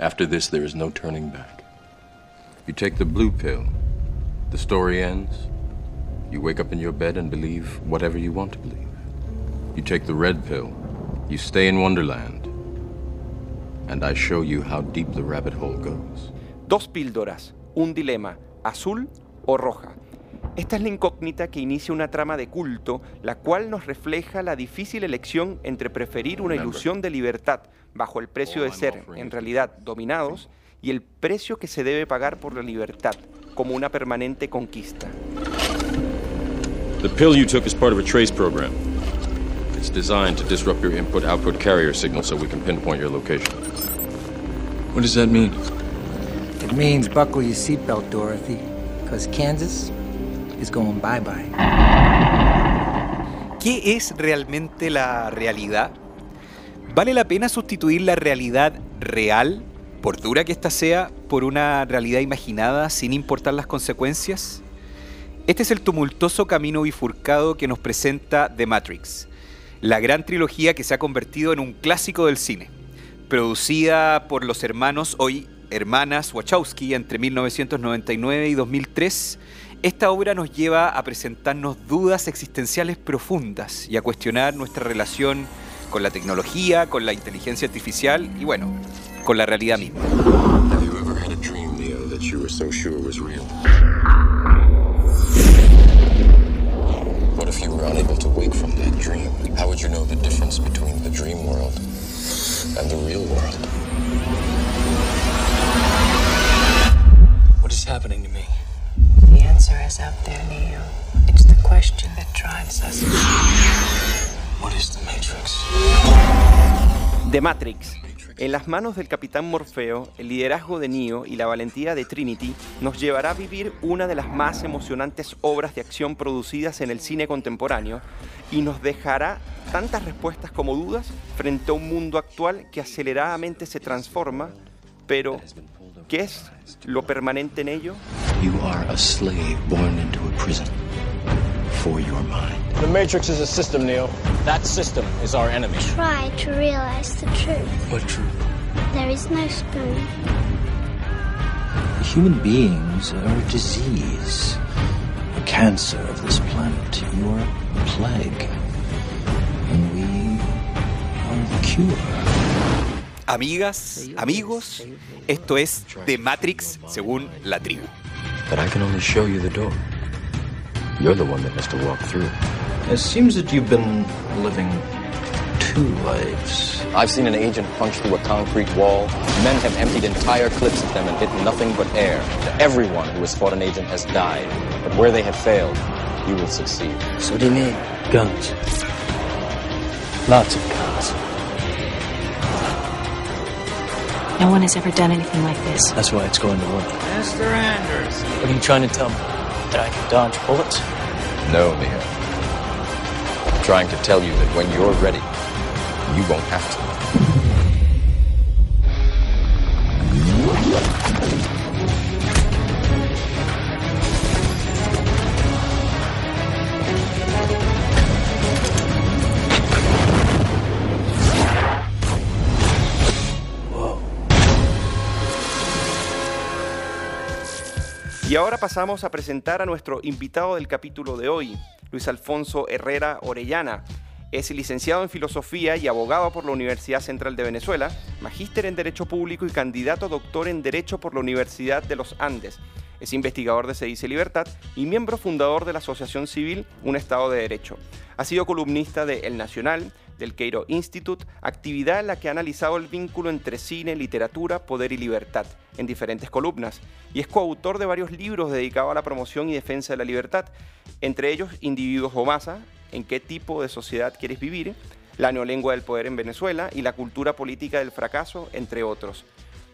After this, there is no turning back. You take the blue pill, the story ends. You wake up in your bed and believe whatever you want to believe. You take the red pill, you stay in Wonderland, and I show you how deep the rabbit hole goes. Dos píldoras, un dilema, azul o roja. Esta es la incógnita que inicia una trama de culto, la cual nos refleja la difícil elección entre preferir una ilusión de libertad bajo el precio de ser, en realidad, dominados, y el precio que se debe pagar por la libertad, como una permanente conquista. The pill you took is part of a trace program. It's designed to disrupt your input-output carrier signal so we can pinpoint your location. What does that mean? It means buckle your seatbelt, Dorothy, because Kansas is going bye-bye. ¿Qué es realmente la realidad? ¿Vale la pena sustituir la realidad real, por dura que ésta sea, por una realidad imaginada sin importar las consecuencias? Este es el tumultuoso camino bifurcado que nos presenta The Matrix, la gran trilogía que se ha convertido en un clásico del cine. Producida por los hermanos, hoy hermanas Wachowski, entre 1999 y 2003, esta obra nos lleva a presentarnos dudas existenciales profundas y a cuestionar nuestra relación con la tecnología, con la inteligencia artificial y bueno, con la realidad misma. What if you were unable to wake from that dream? How would you know the difference between the dream world and the real world? What is happening to me? The answer is out there, Neo. It's the question that drives us. What is the Matrix? The Matrix. En las manos del Capitán Morfeo, el liderazgo de Neo y la valentía de Trinity nos llevará a vivir una de las más emocionantes obras de acción producidas en el cine contemporáneo y nos dejará tantas respuestas como dudas frente a un mundo actual que aceleradamente se transforma, pero ¿qué es lo permanente en ello? You are a slave born into a prison for your mind. The Matrix is a system, Neo. That system is our enemy. Try to realize the truth. What truth? There is no spoon. Human beings are a disease, a cancer of this planet. You are a plague, and we are the cure. Amigas, amigos, esto es The Matrix según la tribu. But I can only show you the door. You're the one that has to walk through. It seems that you've been living two lives. I've seen an agent punch through a concrete wall. Men have emptied entire clips at them and hit nothing but air. Everyone who has fought an agent has died. But where they have failed, you will succeed. So what do you mean? Guns. Lots of guns. No one has ever done anything like this. That's why it's going to work. Mr. Anders. What are you trying to tell me? That I can dodge bullets? No, Neo. I'm trying to tell you that when you're ready, you won't have to. Y ahora pasamos a presentar a nuestro invitado del capítulo de hoy, Luis Alfonso Herrera Orellana. Es licenciado en Filosofía y abogado por la Universidad Central de Venezuela, magíster en Derecho Público y candidato a doctor en Derecho por la Universidad de los Andes. Es investigador de Se dice Libertad y miembro fundador de la Asociación Civil Un Estado de Derecho. Ha sido columnista de El Nacional, del Cairo Institute, actividad en la que ha analizado el vínculo entre cine, literatura, poder y libertad en diferentes columnas, y es coautor de varios libros dedicados a la promoción y defensa de la libertad, entre ellos Individuos o Masa, En qué tipo de sociedad quieres vivir, La neolengua del poder en Venezuela y La cultura política del fracaso, entre otros.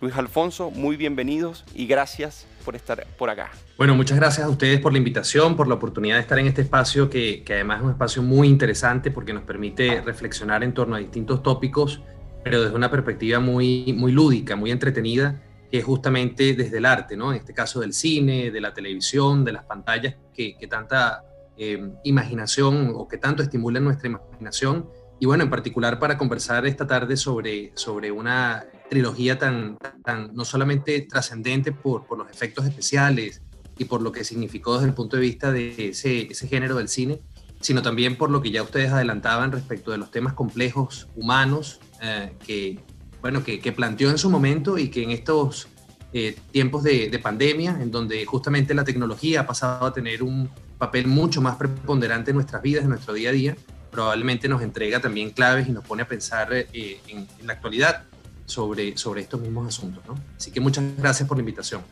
Luis Alfonso, muy bienvenidos y gracias por estar por acá. Bueno, muchas gracias a ustedes por la invitación, por la oportunidad de estar en este espacio, que, que, además es un espacio muy interesante porque nos permite reflexionar en torno a distintos tópicos, pero desde una perspectiva muy, muy lúdica, muy entretenida, que es justamente desde el arte, ¿no? En este caso del cine, de la televisión, de las pantallas, que, que tanta eh, imaginación o que tanto estimulan nuestra imaginación. Y bueno, en particular para conversar esta tarde sobre, sobre una trilogía tan, tan no solamente trascendente por, por los efectos especiales y por lo que significó desde el punto de vista de ese, ese género del cine, sino también por lo que ya ustedes adelantaban respecto de los temas complejos humanos eh, que, bueno, que, que, planteó en su momento y que en estos eh, tiempos de, de, pandemia, en donde justamente la tecnología ha pasado a tener un papel mucho más preponderante en nuestras vidas, en nuestro día a día, probablemente nos entrega también claves y nos pone a pensar eh, en, en, la actualidad sobre, sobre estos mismos asuntos. ¿no? Así que muchas gracias por la invitación.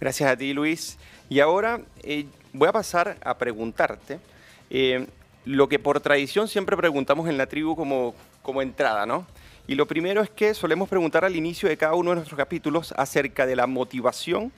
Gracias a ti, Luis. Y ahora eh, voy a pasar a preguntarte eh, lo que por tradición siempre preguntamos en la tribu como, como entrada, ¿no? Y lo primero es que solemos preguntar al inicio de cada uno de nuestros capítulos acerca de la motivación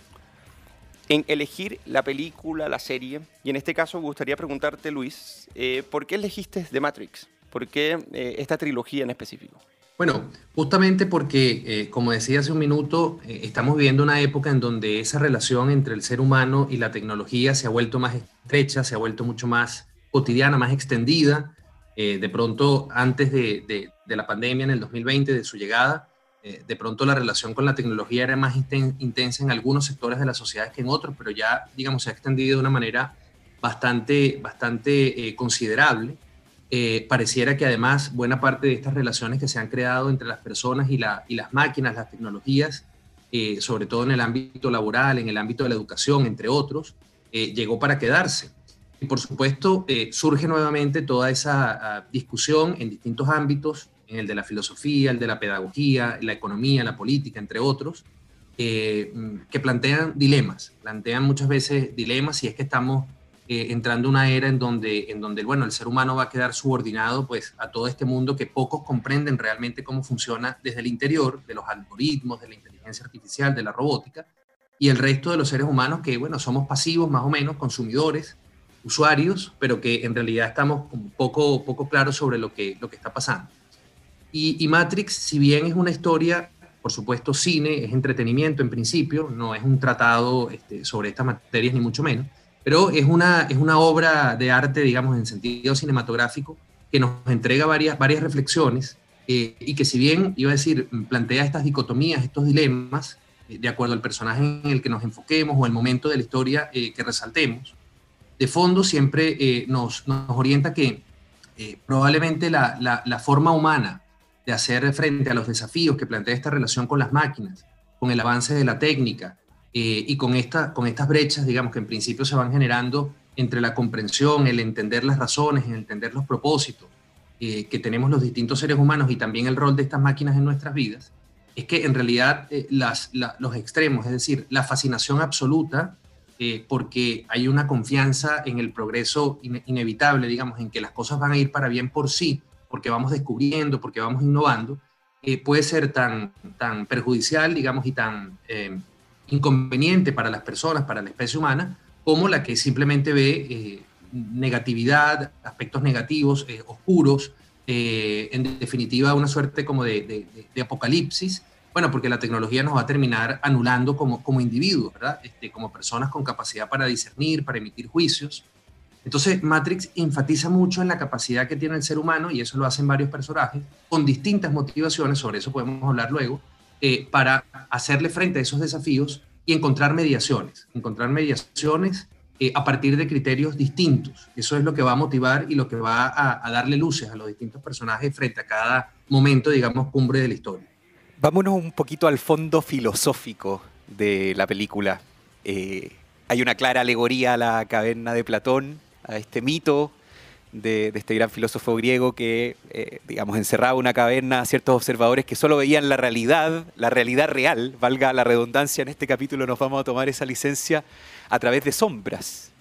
en elegir la película, la serie. Y en este caso me gustaría preguntarte, Luis, eh, ¿por qué elegiste The Matrix? ¿Por qué esta trilogía en específico? Bueno, justamente porque, eh, como decía hace un minuto, eh, estamos viviendo una época en donde esa relación entre el ser humano y la tecnología se ha vuelto más estrecha, se ha vuelto mucho más cotidiana, más extendida. Eh, de pronto, antes de, de, de, la pandemia, en el 2020, de su llegada, eh, de pronto la relación con la tecnología era más intensa en algunos sectores de la sociedad que en otros, pero ya, digamos, se ha extendido de una manera bastante, bastante considerable eh, pareciera que además buena parte de estas relaciones que se han creado entre las personas y, la, y las máquinas, las tecnologías, eh, sobre todo en el ámbito laboral, en el ámbito de la educación, entre otros, eh, llegó para quedarse. Y por supuesto eh, surge nuevamente toda esa uh, discusión en distintos ámbitos, en el de la filosofía, el de la pedagogía, la economía, la política, entre otros, que plantean dilemas, plantean muchas veces dilemas si es que estamos eh, entrando una era en donde, en donde bueno, el ser humano va a quedar subordinado pues, a todo este mundo que pocos comprenden realmente cómo funciona desde el interior, de los algoritmos, de la inteligencia artificial, de la robótica, y el resto de los seres humanos que, bueno, somos pasivos más o menos, consumidores, usuarios, pero que en realidad estamos poco, poco claros sobre lo que, lo que está pasando. Y, y Matrix, si bien es una historia por supuesto, cine, es entretenimiento en principio, no es un tratado este, sobre estas materias ni mucho menos, pero es una, es una obra de arte, digamos, en sentido cinematográfico, que nos entrega varias, varias reflexiones eh, y que si bien, iba a decir, plantea estas dicotomías, estos dilemas, eh, de acuerdo al personaje en el que nos enfoquemos o el momento de la historia eh, que resaltemos, de fondo siempre nos, nos, orienta que probablemente la, la forma humana de hacer frente a los desafíos que plantea esta relación con las máquinas, con el avance de la técnica, eh, y con, esta, con estas brechas, digamos, que en principio se van generando entre la comprensión, el entender las razones, el entender los propósitos eh, que tenemos los distintos seres humanos y también el rol de estas máquinas en nuestras vidas, es que en realidad eh, las, la, los extremos, es decir, la fascinación absoluta, porque hay una confianza en el progreso in inevitable, digamos, en que las cosas van a ir para bien por sí, porque vamos descubriendo, porque vamos innovando, puede ser tan, tan perjudicial, digamos, y tan inconveniente para las personas, para la especie humana, como la que simplemente ve eh, negatividad, aspectos negativos, eh, oscuros, eh, en definitiva una suerte como de, de, apocalipsis, bueno, porque la tecnología nos va a terminar anulando como, como individuos, ¿verdad? Este, como personas con capacidad para discernir, para emitir juicios. Entonces, Matrix enfatiza mucho en la capacidad que tiene el ser humano, y eso lo hacen varios personajes, con distintas motivaciones, sobre eso podemos hablar luego, eh, para hacerle frente a esos desafíos y encontrar mediaciones, encontrar mediaciones eh, a partir de criterios distintos. Eso es lo que va a motivar y lo que va a, darle luces a los distintos personajes frente a cada momento, digamos, cumbre de la historia. Vámonos un poquito al fondo filosófico de la película. Eh, hay una clara alegoría a la caverna de Platón, a este mito de, este gran filósofo griego que, eh, digamos, encerraba una caverna a ciertos observadores que solo veían la realidad, la realidad real, valga la redundancia, en este capítulo nos vamos a tomar esa licencia a través de sombras.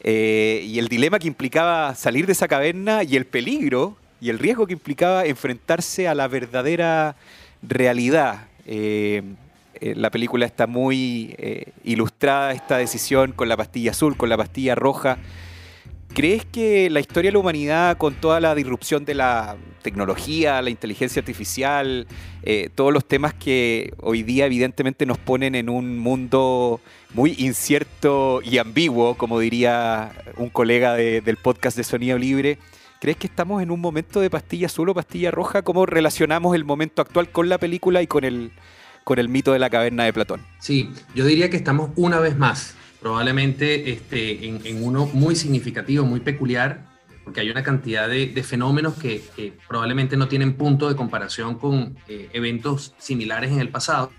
Eh, y el dilema que implicaba salir de esa caverna y el peligro y el riesgo que implicaba enfrentarse a la verdadera realidad. Eh, la película está muy ilustrada, esta decisión con la pastilla azul, con la pastilla roja ¿Crees que la historia de la humanidad, con toda la disrupción de la tecnología, la inteligencia artificial, eh, todos los temas que hoy día evidentemente nos ponen en un mundo muy incierto y ambiguo, como diría un colega de, del podcast de Sonido Libre, ¿Crees que estamos en un momento de pastilla azul o pastilla roja? ¿Cómo relacionamos el momento actual con la película y con el, con el mito de la caverna de Platón? Sí, yo diría que estamos una vez más, probablemente este, en, uno muy significativo, muy peculiar, porque hay una cantidad de, fenómenos que, probablemente no tienen punto de comparación con eh, eventos similares en el pasado.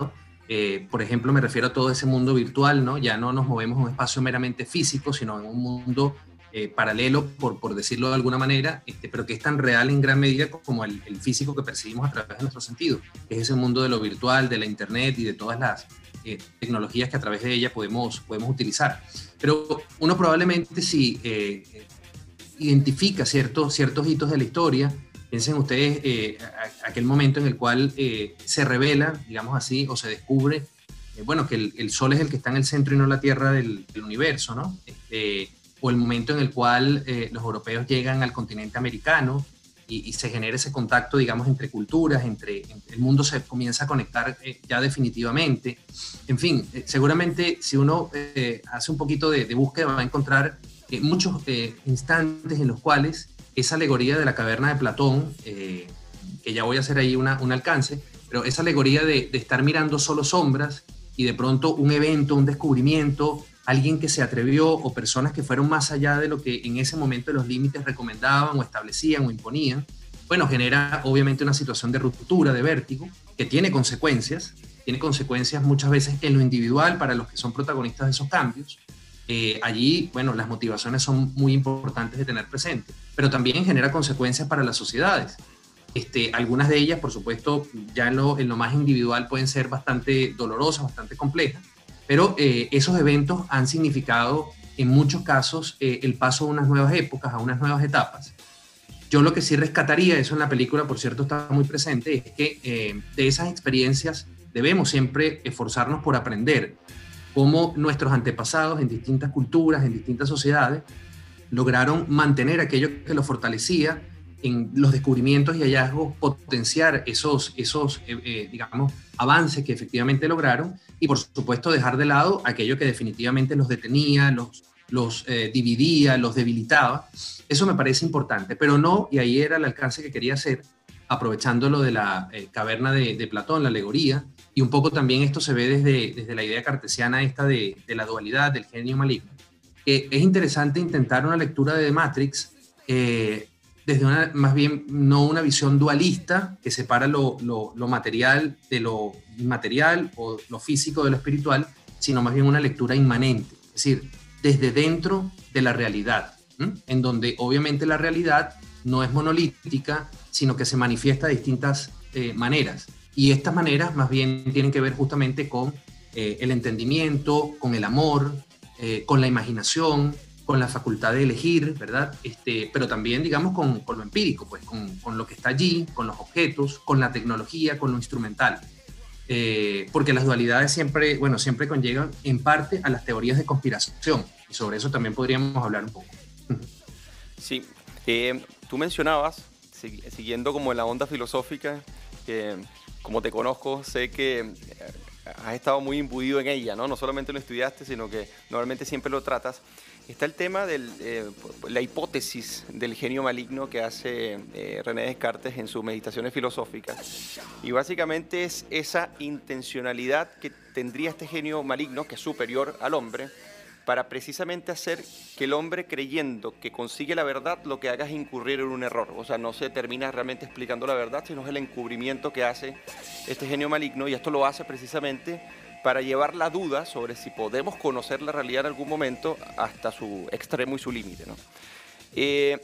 Eh, por ejemplo, me refiero a todo ese mundo virtual, ¿no? Ya no nos movemos en un espacio meramente físico, sino en un mundo eh, paralelo, por, por, decirlo de alguna manera, este, pero que es tan real en gran medida como el, físico que percibimos a través de nuestro sentido. Es ese mundo de lo virtual, de la Internet y de todas las eh, tecnologías que a través de ella podemos, podemos utilizar. Pero uno probablemente si eh, identifica ciertos, ciertos hitos de la historia, piensen ustedes aquel momento en el cual se revela, digamos así, o se descubre, bueno, que el, Sol es el que está en el centro y no la Tierra del, del universo, ¿no? Este, o el momento en el cual eh, los europeos llegan al continente americano y, se genera ese contacto, digamos, entre culturas, entre, el mundo se comienza a conectar eh, ya definitivamente. En fin, eh, seguramente si uno hace un poquito de, búsqueda va a encontrar muchos instantes en los cuales esa alegoría de la caverna de Platón, que ya voy a hacer ahí un alcance, pero esa alegoría de estar mirando solo sombras y de pronto un evento, un descubrimiento, alguien que se atrevió o personas que fueron más allá de lo que en ese momento los límites recomendaban o establecían o imponían, bueno, genera obviamente una situación de ruptura, de vértigo, que tiene consecuencias, tiene consecuencias muchas veces en lo individual para los que son protagonistas de esos cambios. Eh, allí, bueno, las motivaciones son muy importantes de tener presente, pero también genera consecuencias para las sociedades. Este, algunas de ellas, por supuesto, ya en en lo más individual pueden ser bastante dolorosas, bastante complejas, pero eh, esos eventos han significado en muchos casos eh, el paso a unas nuevas épocas, a unas nuevas etapas. Yo lo que sí rescataría, eso en la película, por cierto, está muy presente, es que eh, de esas experiencias debemos siempre esforzarnos por aprender cómo nuestros antepasados en distintas culturas, en distintas sociedades, lograron mantener aquello que los fortalecía en los descubrimientos y hallazgos, potenciar esos, esos digamos, avances que efectivamente lograron y por supuesto dejar de lado aquello que definitivamente los detenía, los, los eh, dividía, los debilitaba. Eso me parece importante, pero no, y ahí era el alcance que quería hacer, aprovechando lo de la eh, caverna de, Platón, la alegoría, y un poco también esto se ve desde, desde la idea cartesiana esta de, de la dualidad, del genio maligno. es interesante intentar una lectura de Matrix eh, desde más bien, no una visión dualista que separa lo, lo, material de lo inmaterial o lo físico de lo espiritual, sino más bien una lectura inmanente, es decir, desde dentro de la realidad, en donde obviamente la realidad no es monolítica, sino que se manifiesta de distintas eh, maneras. Y estas maneras más bien tienen que ver justamente con eh, el entendimiento, con el amor, eh, con la imaginación, con la facultad de elegir, ¿verdad? Este, pero también, digamos, con, lo empírico, pues, con, lo que está allí, con los objetos, con la tecnología, con lo instrumental. Eh, porque las dualidades siempre, bueno, siempre conllevan en parte a las teorías de conspiración, y sobre eso también podríamos hablar un poco. Sí, eh, tú mencionabas, siguiendo como la onda filosófica, que como te conozco, sé que eh, has estado muy imbuido en ella, ¿no? No solamente lo estudiaste, sino que normalmente siempre lo tratas. Está el tema de eh, la hipótesis del genio maligno que hace eh, René Descartes en sus meditaciones filosóficas. Y básicamente es esa intencionalidad que tendría este genio maligno, que es superior al hombre, para precisamente hacer que el hombre creyendo que consigue la verdad, lo que haga es incurrir en un error. O sea, no se termina realmente explicando la verdad, sino es el encubrimiento que hace este genio maligno y esto lo hace precisamente para llevar la duda sobre si podemos conocer la realidad en algún momento hasta su extremo y su límite. Eh,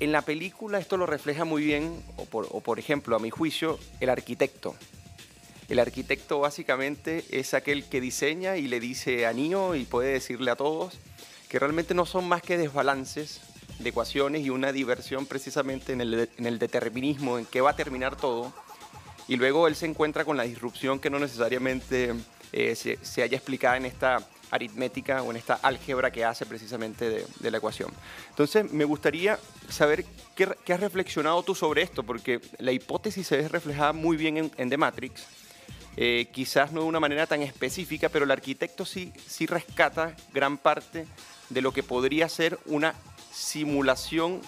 en la película esto lo refleja muy bien, o por, ejemplo, a mi juicio, el arquitecto. El arquitecto básicamente es aquel que diseña y le dice a Nio y puede decirle a todos que realmente no son más que desbalances de ecuaciones y una diversión precisamente en el, en el determinismo, en qué va a terminar todo. Y luego él se encuentra con la disrupción que no necesariamente eh, se, haya explicado en esta aritmética o en esta álgebra que hace precisamente de, la ecuación. Entonces, me gustaría saber qué, has reflexionado tú sobre esto, porque la hipótesis se ve reflejada muy bien en, The Matrix, eh, quizás no de una manera tan específica, pero el arquitecto sí, sí rescata gran parte de lo que podría ser una simulación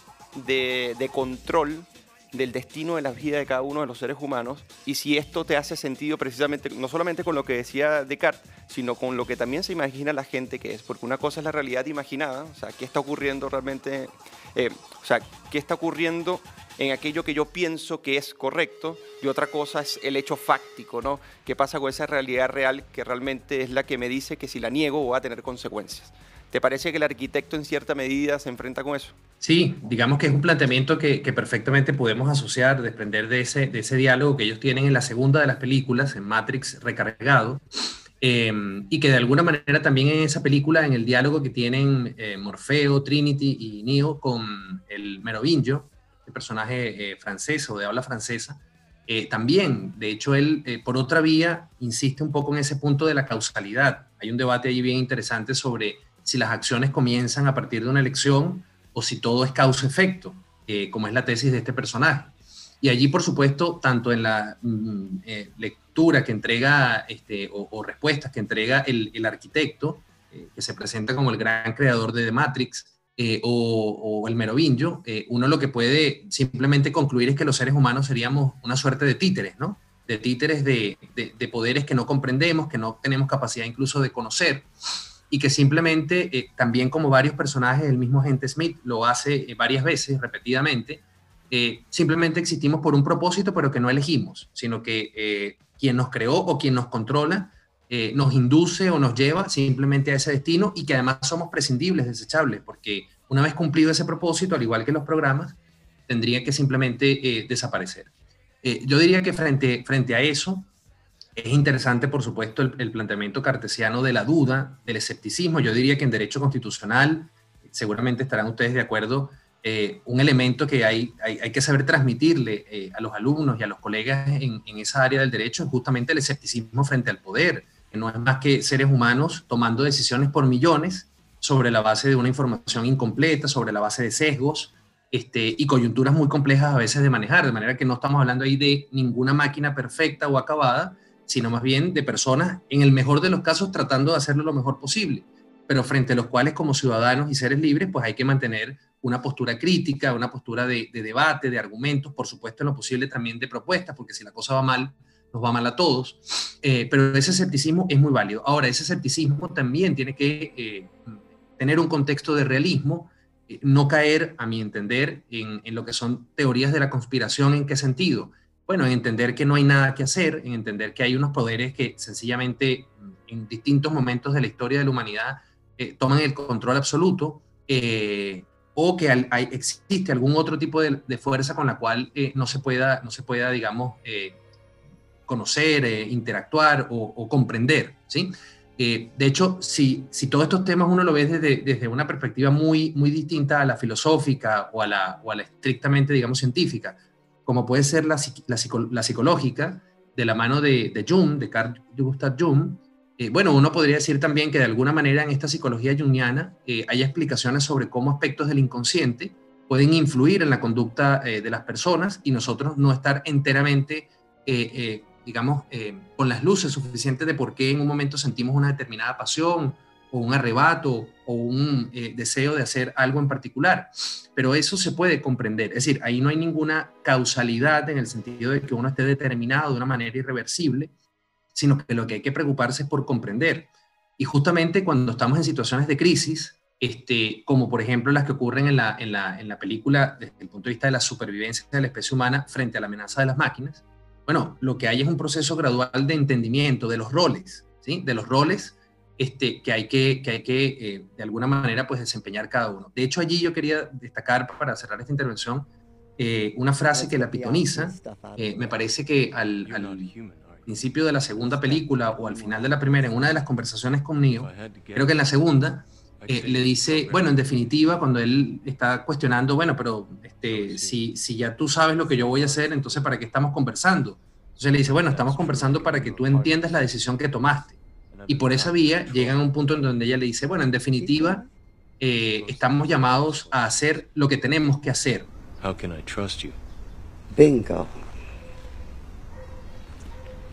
de, de control del destino de la vida de cada uno de los seres humanos y si esto te hace sentido precisamente no solamente con lo que decía Descartes, sino con lo que también se imagina la gente que es, porque una cosa es la realidad imaginada, o sea, qué está ocurriendo realmente, eh, o sea, qué está ocurriendo en aquello que yo pienso que es correcto y otra cosa es el hecho fáctico, ¿no? ¿Qué pasa con esa realidad real que realmente es la que me dice que si la niego va a tener consecuencias? ¿Te parece que el arquitecto en cierta medida se enfrenta con eso? Sí, digamos que es un planteamiento que, perfectamente podemos asociar, desprender de ese, diálogo que ellos tienen en la segunda de las películas, en Matrix Recargado, eh, y que de alguna manera también en esa película, en el diálogo que tienen eh, Morfeo, Trinity y Neo con el Merovingio, el personaje eh, francés o de habla francesa, también, de hecho, él por otra vía insiste un poco en ese punto de la causalidad. Hay un debate ahí bien interesante sobre si las acciones comienzan a partir de una elección o si todo es causa-efecto, eh, como es la tesis de este personaje. Y allí, por supuesto, tanto en la mm, eh, lectura que entrega este, o, respuestas que entrega el, arquitecto, eh, que se presenta como el gran creador de The Matrix, o, el Merovingio, uno lo que puede simplemente concluir es que los seres humanos seríamos una suerte de títeres, ¿no? De títeres de, de poderes que no comprendemos, que no tenemos capacidad incluso de conocer y que simplemente, eh, también como varios personajes, el mismo agente Smith lo hace eh, varias veces, repetidamente, eh, simplemente existimos por un propósito, pero que no elegimos, sino que quien nos creó o quien nos controla nos induce o nos lleva simplemente a ese destino y que además somos prescindibles, desechables, porque una vez cumplido ese propósito, al igual que los programas, tendría que simplemente desaparecer. yo diría que frente, frente a eso, es interesante, por supuesto, el, planteamiento cartesiano de la duda, del escepticismo. Yo diría que en derecho constitucional, seguramente estarán ustedes de acuerdo, eh, un elemento que hay, hay, que saber transmitirle eh, a los alumnos y a los colegas en, esa área del derecho es justamente el escepticismo frente al poder, que no es más que seres humanos tomando decisiones por millones sobre la base de una información incompleta, sobre la base de sesgos, este, y coyunturas muy complejas a veces de manejar, de manera que no estamos hablando ahí de ninguna máquina perfecta o acabada, sino más bien de personas, en el mejor de los casos, tratando de hacerlo lo mejor posible, pero frente a los cuales como ciudadanos y seres libres, pues hay que mantener una postura crítica, una postura de, debate, de argumentos, por supuesto en lo posible también de propuestas, porque si la cosa va mal, nos va mal a todos, eh, pero ese escepticismo es muy válido. Ahora, ese escepticismo también tiene que eh, tener un contexto de realismo, eh, no caer, a mi entender, en, en, lo que son teorías de la conspiración, ¿en qué sentido? Bueno, en entender que no hay nada que hacer, en entender que hay unos poderes que sencillamente en distintos momentos de la historia de la humanidad eh, toman el control absoluto, eh, o que hay, existe algún otro tipo de, fuerza con la cual eh, no, se pueda, no se pueda, digamos, conocer, interactuar o, comprender, ¿sí? de hecho, si, si todos estos temas uno lo ve desde, desde una perspectiva muy, muy distinta a la filosófica o a la, o a la estrictamente, digamos, científica, como puede ser la, psicológica, de la mano de, de Jung, de Carl Gustav Jung. Eh, bueno, uno podría decir también que de alguna manera en esta psicología jungiana eh, hay explicaciones sobre cómo aspectos del inconsciente pueden influir en la conducta eh, de las personas y nosotros no estar enteramente, digamos, con las luces suficientes de por qué en un momento sentimos una determinada pasión o un arrebato o un eh, deseo de hacer algo en particular. Pero eso se puede comprender. Es decir, ahí no hay ninguna causalidad en el sentido de que uno esté determinado de una manera irreversible, sino que lo que hay que preocuparse es por comprender. Y justamente cuando estamos en situaciones de crisis, este, como por ejemplo las que ocurren en la, en la, en la película desde el punto de vista de la supervivencia de la especie humana frente a la amenaza de las máquinas, bueno, lo que hay es un proceso gradual de entendimiento de los roles, ¿sí? de los roles este, que hay que, que, hay que eh, de alguna manera, pues desempeñar cada uno. De hecho, allí yo quería destacar, para cerrar esta intervención, eh, una frase que la pitoniza. Eh, me parece que al, principio de la segunda película o al final de la primera, en una de las conversaciones con Neo, creo que en la segunda, le dice, bueno, en definitiva, cuando él está cuestionando, bueno, pero este, si, si ya tú sabes lo que yo voy a hacer, entonces ¿para qué estamos conversando? Entonces le dice, bueno, estamos conversando para que tú entiendas la decisión que tomaste. Y por esa vía llegan a un punto en donde ella le dice, bueno, en definitiva, eh, estamos llamados a hacer lo que tenemos que hacer. How can I trust you? Bingo.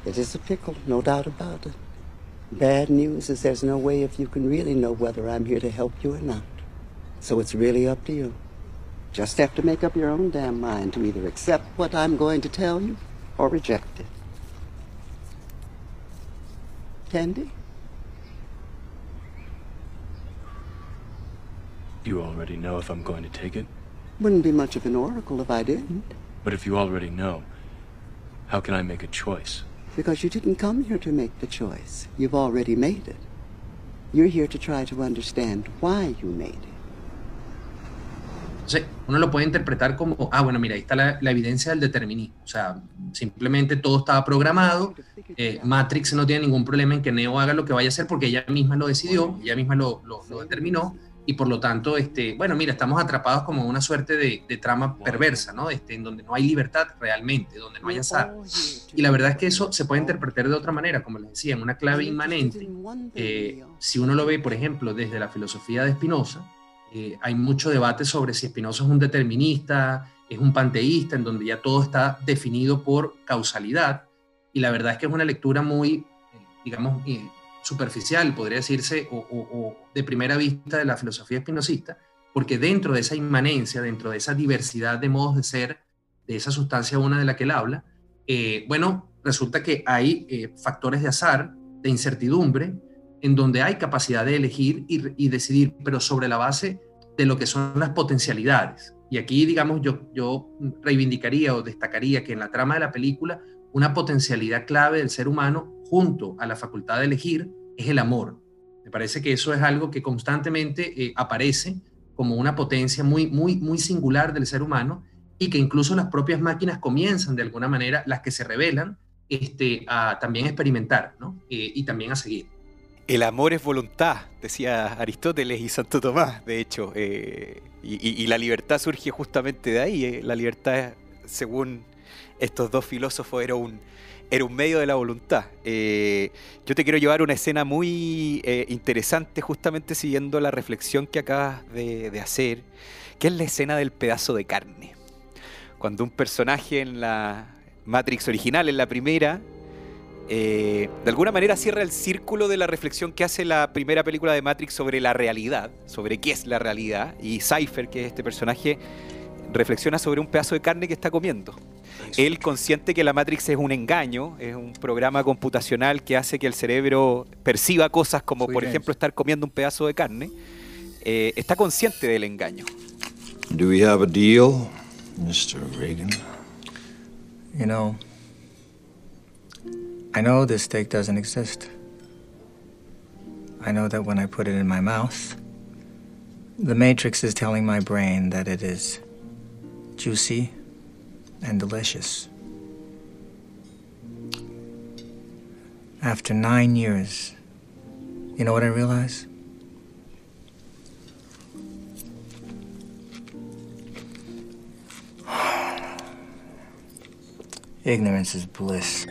It is a pickle, no doubt about it. Bad news is there's no way if you can really know whether I'm here to help you or not. So it's really up to you. just have to make up your own damn mind to either accept what I'm going to tell you or reject it. Candy? You already know if I'm going to take it? Wouldn't be much of an oracle if I didn't. But if you already know, how can I make a choice? Because you didn't come here to make the choice. You've already made it. You're here to try to understand why you made it. Entonces, uno lo puede interpretar como, ah, bueno, mira, ahí está la, la evidencia del determinismo. O sea, simplemente todo estaba programado. Eh, Matrix no tiene ningún problema en que Neo haga lo que vaya a hacer porque ella misma lo decidió, ella misma lo, lo, lo determinó. Y por lo tanto, este, bueno, mira, estamos atrapados como una suerte de, de trama perversa, ¿no? Este, en donde no hay libertad realmente, donde no hay azar. Y la verdad es que eso se puede interpretar de otra manera, como les decía, en una clave inmanente. Eh, si uno lo ve, por ejemplo, desde la filosofía de Spinoza, eh, hay mucho debate sobre si Spinoza es un determinista, es un panteísta, en donde ya todo está definido por causalidad. Y la verdad es que es una lectura muy, eh, digamos, eh, superficial, podría decirse, o, de primera vista de la filosofía espinosista, porque dentro de esa inmanencia, dentro de esa diversidad de modos de ser, de esa sustancia una de la que él habla, eh, bueno, resulta que hay eh, factores de azar, de incertidumbre, en donde hay capacidad de elegir y, y, decidir, pero sobre la base de lo que son las potencialidades. Y aquí, digamos, yo, yo reivindicaría o destacaría que en la trama de la película, una potencialidad clave del ser humano junto a la facultad de elegir es el amor. Me parece que eso es algo que constantemente eh, aparece como una potencia muy, muy, muy singular del ser humano y que incluso las propias máquinas comienzan de alguna manera, las que se revelan, este, a también experimentar ¿no? eh, y también a seguir. El amor es voluntad, decía Aristóteles y Santo Tomás, de hecho, eh, y, la libertad surge justamente de ahí. La libertad, según estos dos filósofos, era un, era un medio de la voluntad. Eh, yo te quiero llevar una escena muy eh, interesante, justamente siguiendo la reflexión que acabas de, hacer, que es la escena del pedazo de carne. Cuando un personaje en la Matrix original, en la primera, eh, de alguna manera cierra el círculo de la reflexión que hace la primera película de Matrix sobre la realidad, sobre qué es la realidad, y Cypher, que es este personaje, reflexiona sobre un pedazo de carne que está comiendo. Él consciente que la Matrix es un engaño, es un programa computacional que hace que el cerebro perciba cosas como, por ejemplo, estar comiendo un pedazo de carne, eh, está consciente del engaño. Do we have a deal, Mr. Reagan? You know, I know this steak doesn't exist. I know that when I put it in my mouth, the Matrix is telling my brain that it is juicy and delicious. After nine years, you know what I realize? Ignorance is bliss.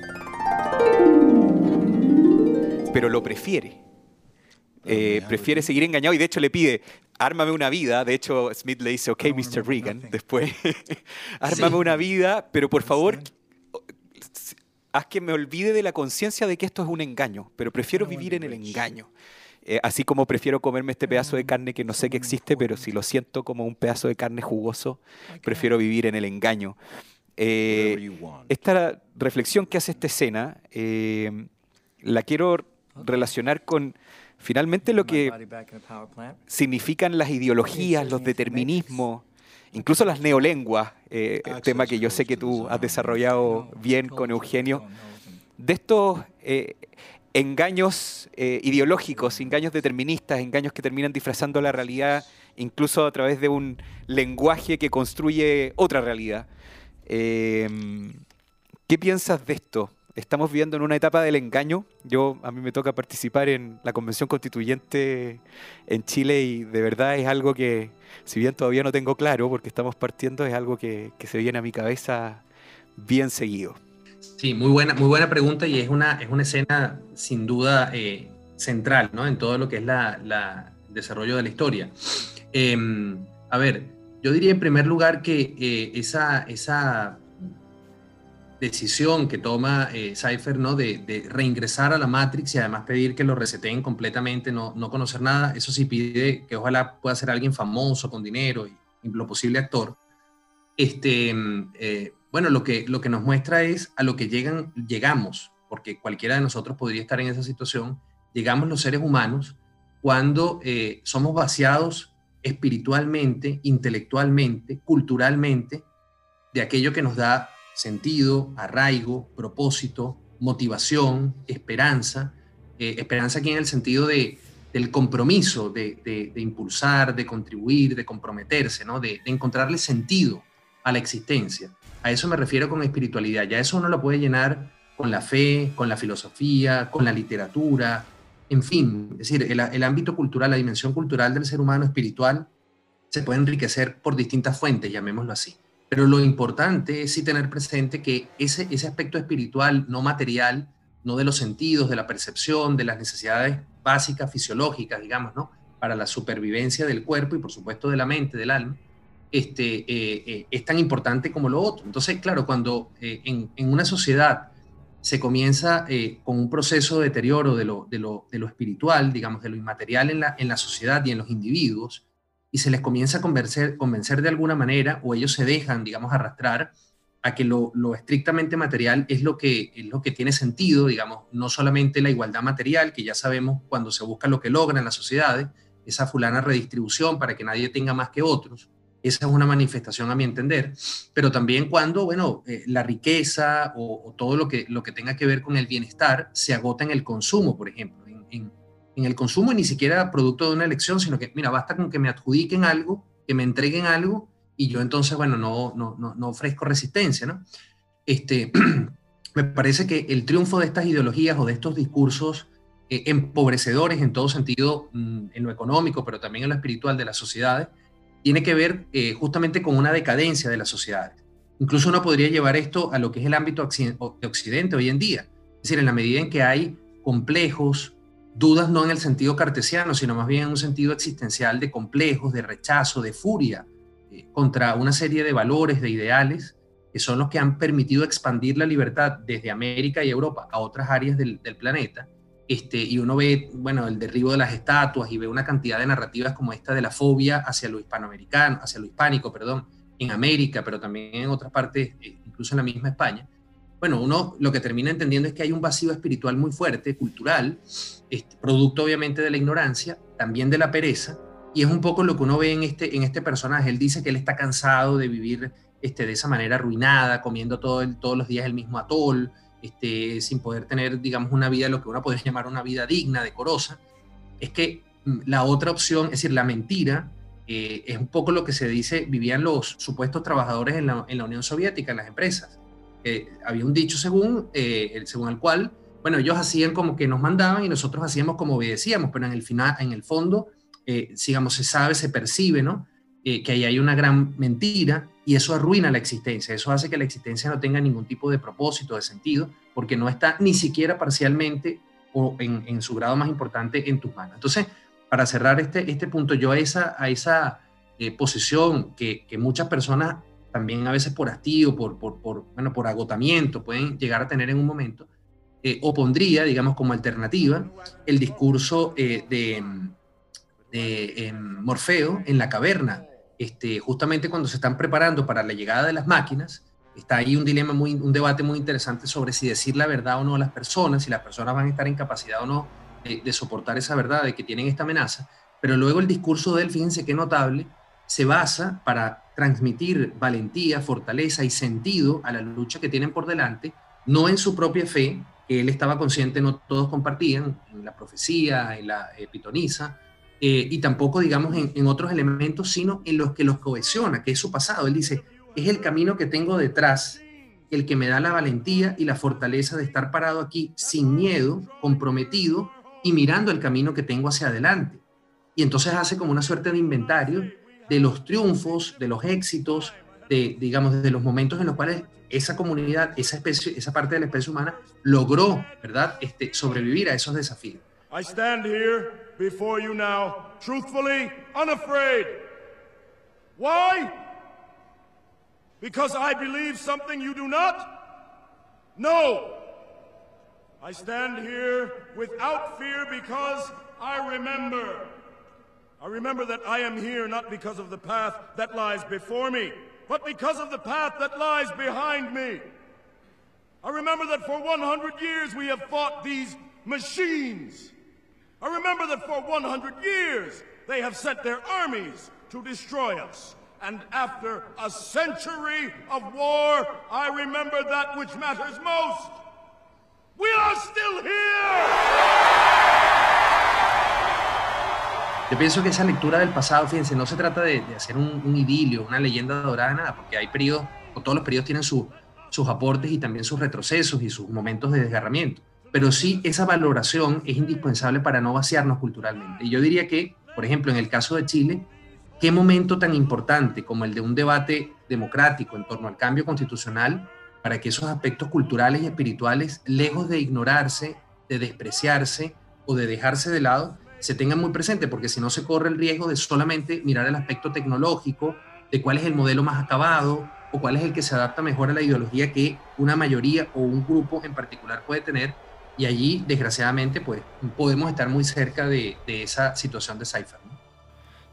Pero lo prefiere. Eh, prefiere seguir engañado y de hecho le pide, ármame una vida. De hecho, Smith le dice, ok, Mr. Reagan, después, ármame sí. una vida, pero por favor, haz que me olvide de la conciencia de que esto es un engaño, pero prefiero vivir en el engaño. Eh, así como prefiero comerme este pedazo de carne que no sé que existe, pero si lo siento como un pedazo de carne jugoso, prefiero vivir en el engaño. Eh, esta reflexión que hace esta escena eh, la quiero relacionar con finalmente lo que significan las ideologías, los determinismos, incluso las neolenguas, eh, tema que yo sé que tú has desarrollado bien con Eugenio, de estos eh, engaños eh, ideológicos, engaños deterministas, engaños que terminan disfrazando la realidad incluso a través de un lenguaje que construye otra realidad. ¿Qué piensas de esto? Estamos viviendo en una etapa del engaño. Yo a mí me toca participar en la convención constituyente en Chile y de verdad es algo que, si bien todavía no tengo claro porque estamos partiendo, es algo que, se viene a mi cabeza bien seguido. Sí, muy buena, muy buena pregunta y es una, es una escena sin duda eh, central ¿no? en todo lo que es la, desarrollo de la historia. Eh, a ver, yo diría en primer lugar que eh, esa, esa decisión que toma eh, Cypher ¿no? De, reingresar a la Matrix y además pedir que lo reseteen completamente, no, no conocer nada, eso sí pide que ojalá pueda ser alguien famoso, con dinero y lo posible actor, este, eh, bueno, lo que, lo que nos muestra es a lo que llegan, llegamos, porque cualquiera de nosotros podría estar en esa situación, llegamos los seres humanos cuando eh, somos vaciados espiritualmente, intelectualmente, culturalmente, de aquello que nos da sentido, arraigo, propósito, motivación, esperanza, eh, esperanza aquí en el sentido de, del compromiso, de, impulsar, de contribuir, de comprometerse, ¿no? de, encontrarle sentido a la existencia. A eso me refiero con espiritualidad. Ya eso uno lo puede llenar con la fe, con la filosofía, con la literatura, en fin, es decir, el, ámbito cultural, la dimensión cultural del ser humano espiritual se puede enriquecer por distintas fuentes, llamémoslo así. Pero lo importante es sí tener presente que ese, ese aspecto espiritual, no material, no de los sentidos, de la percepción, de las necesidades básicas, fisiológicas, digamos, ¿no? Para la supervivencia del cuerpo y por supuesto de la mente, del alma, este, eh, eh, es tan importante como lo otro. Entonces, claro, cuando eh, en, en, una sociedad se comienza con un proceso de deterioro de lo, de, lo, de lo, espiritual, digamos, de lo inmaterial en la, en la sociedad y en los individuos, y se les comienza a convencer, convencer de alguna manera, o ellos se dejan, digamos, arrastrar a que lo, estrictamente material es lo, que, es lo que tiene sentido, digamos, no solamente la igualdad material, que ya sabemos cuando se busca lo que logra en las sociedades, esa fulana redistribución para que nadie tenga más que otros, esa es una manifestación a mi entender, pero también cuando, bueno, eh, la riqueza o, todo lo que, lo que tenga que ver con el bienestar se agota en el consumo, por ejemplo, en el consumo y ni siquiera producto de una elección, sino que, mira, basta con que me adjudiquen algo, que me entreguen algo y yo entonces, bueno, no, no, no, ofrezco resistencia, ¿no? Este, me parece que el triunfo de estas ideologías o de estos discursos eh, empobrecedores en todo sentido, mm, en lo económico, pero también en lo espiritual de las sociedades, tiene que ver eh, justamente con una decadencia de las sociedades. Incluso uno podría llevar esto a lo que es el ámbito de Occidente hoy en día. Es decir, en la medida en que hay complejos, dudas no en el sentido cartesiano, sino más bien en un sentido existencial de complejos, de rechazo, de furia, contra una serie de valores, de ideales, que son los que han permitido expandir la libertad desde América y Europa a otras áreas del, planeta. Este, y uno ve, bueno, el derribo de las estatuas y ve una cantidad de narrativas como esta de la fobia hacia lo hispanoamericano, hacia lo hispánico, perdón, en América, pero también en otras partes, eh, incluso en la misma España. Bueno, uno lo que termina entendiendo es que hay un vacío espiritual muy fuerte, cultural, este, producto obviamente de la ignorancia, también de la pereza, y es un poco lo que uno ve en este, en este personaje. Él dice que él está cansado de vivir este, de esa manera arruinada, comiendo todo todos los días el mismo atol, este, sin poder tener, digamos, una vida, lo que uno podría llamar una vida digna, decorosa. Es que mm, la otra opción, es decir, la mentira, eh, es un poco lo que se dice, vivían los supuestos trabajadores en la, en la Unión Soviética, en las empresas. Eh, había un dicho según, eh, el, según el cual, bueno, ellos hacían como que nos mandaban y nosotros hacíamos como obedecíamos, pero en el, final, en el fondo eh, digamos, se sabe, se percibe, ¿no? Eh, que ahí hay una gran mentira y eso arruina la existencia, eso hace que la existencia no tenga ningún tipo de propósito, de sentido, porque no está ni siquiera parcialmente o en, su grado más importante en tus manos. Entonces, para cerrar este, este punto, yo a esa, a esa posición que, muchas personas también a veces por hastío, por, por, bueno, por agotamiento pueden llegar a tener en un momento, opondría, digamos, como alternativa el discurso de de Morfeo en la caverna, este, justamente cuando se están preparando para la llegada de las máquinas, está ahí un dilema, muy, un debate muy interesante sobre si decir la verdad o no a las personas, si las personas van a estar en capacidad o no de, soportar esa verdad, de que tienen esta amenaza. Pero luego el discurso de él, fíjense qué notable, se basa para transmitir valentía, fortaleza y sentido a la lucha que tienen por delante, no en su propia fe, que él estaba consciente, no todos compartían, en la profecía, en la pitonisa, eh, y tampoco, digamos, en, otros elementos, sino en los que los cohesiona, que es su pasado. Él dice, es el camino que tengo detrás el que me da la valentía y la fortaleza de estar parado aquí sin miedo, comprometido y mirando el camino que tengo hacia adelante. Y entonces hace como una suerte de inventario de los triunfos, de los éxitos, de, digamos, de los momentos en los cuales esa comunidad, esa especie, esa parte de la especie humana logró, ¿verdad?, este, sobrevivir a esos desafíos. I stand here before you now, truthfully, unafraid. Why? Because I believe something you do not? No. I stand here without fear because I remember. I remember that I am here not because of the path that lies before me, but because of the path that lies behind me. I remember that for 100 years we have fought these machines. I remember that for 100 years they have sent their armies to destroy us. And after a century of war, I remember that which matters most. We are still here! Yo pienso que esa lectura del pasado, fíjense, no se trata de, de hacer un, un, idilio, una leyenda dorada, nada, porque hay periodos, o todos los periodos tienen su, sus aportes y también sus retrocesos y sus momentos de desgarramiento. Pero sí, esa valoración es indispensable para no vaciarnos culturalmente. Y yo diría que, por ejemplo, en el caso de Chile, qué momento tan importante como el de un debate democrático en torno al cambio constitucional para que esos aspectos culturales y espirituales, lejos de ignorarse, de despreciarse o de dejarse de lado, se tengan muy presente, porque si no se corre el riesgo de solamente mirar el aspecto tecnológico, de cuál es el modelo más acabado o cuál es el que se adapta mejor a la ideología que una mayoría o un grupo en particular puede tener. Y allí, desgraciadamente, pues podemos estar muy cerca de, esa situación de Cypher.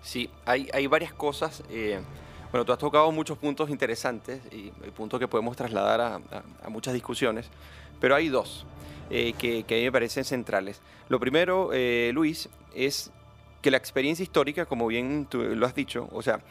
Sí, hay, hay varias cosas. Eh, bueno, tú has tocado muchos puntos interesantes y, y puntos que podemos trasladar a muchas discusiones, pero hay dos eh, que, que, a mí me parecen centrales. Lo primero, eh, Luis, es que la experiencia histórica, como bien tú lo has dicho, o sea,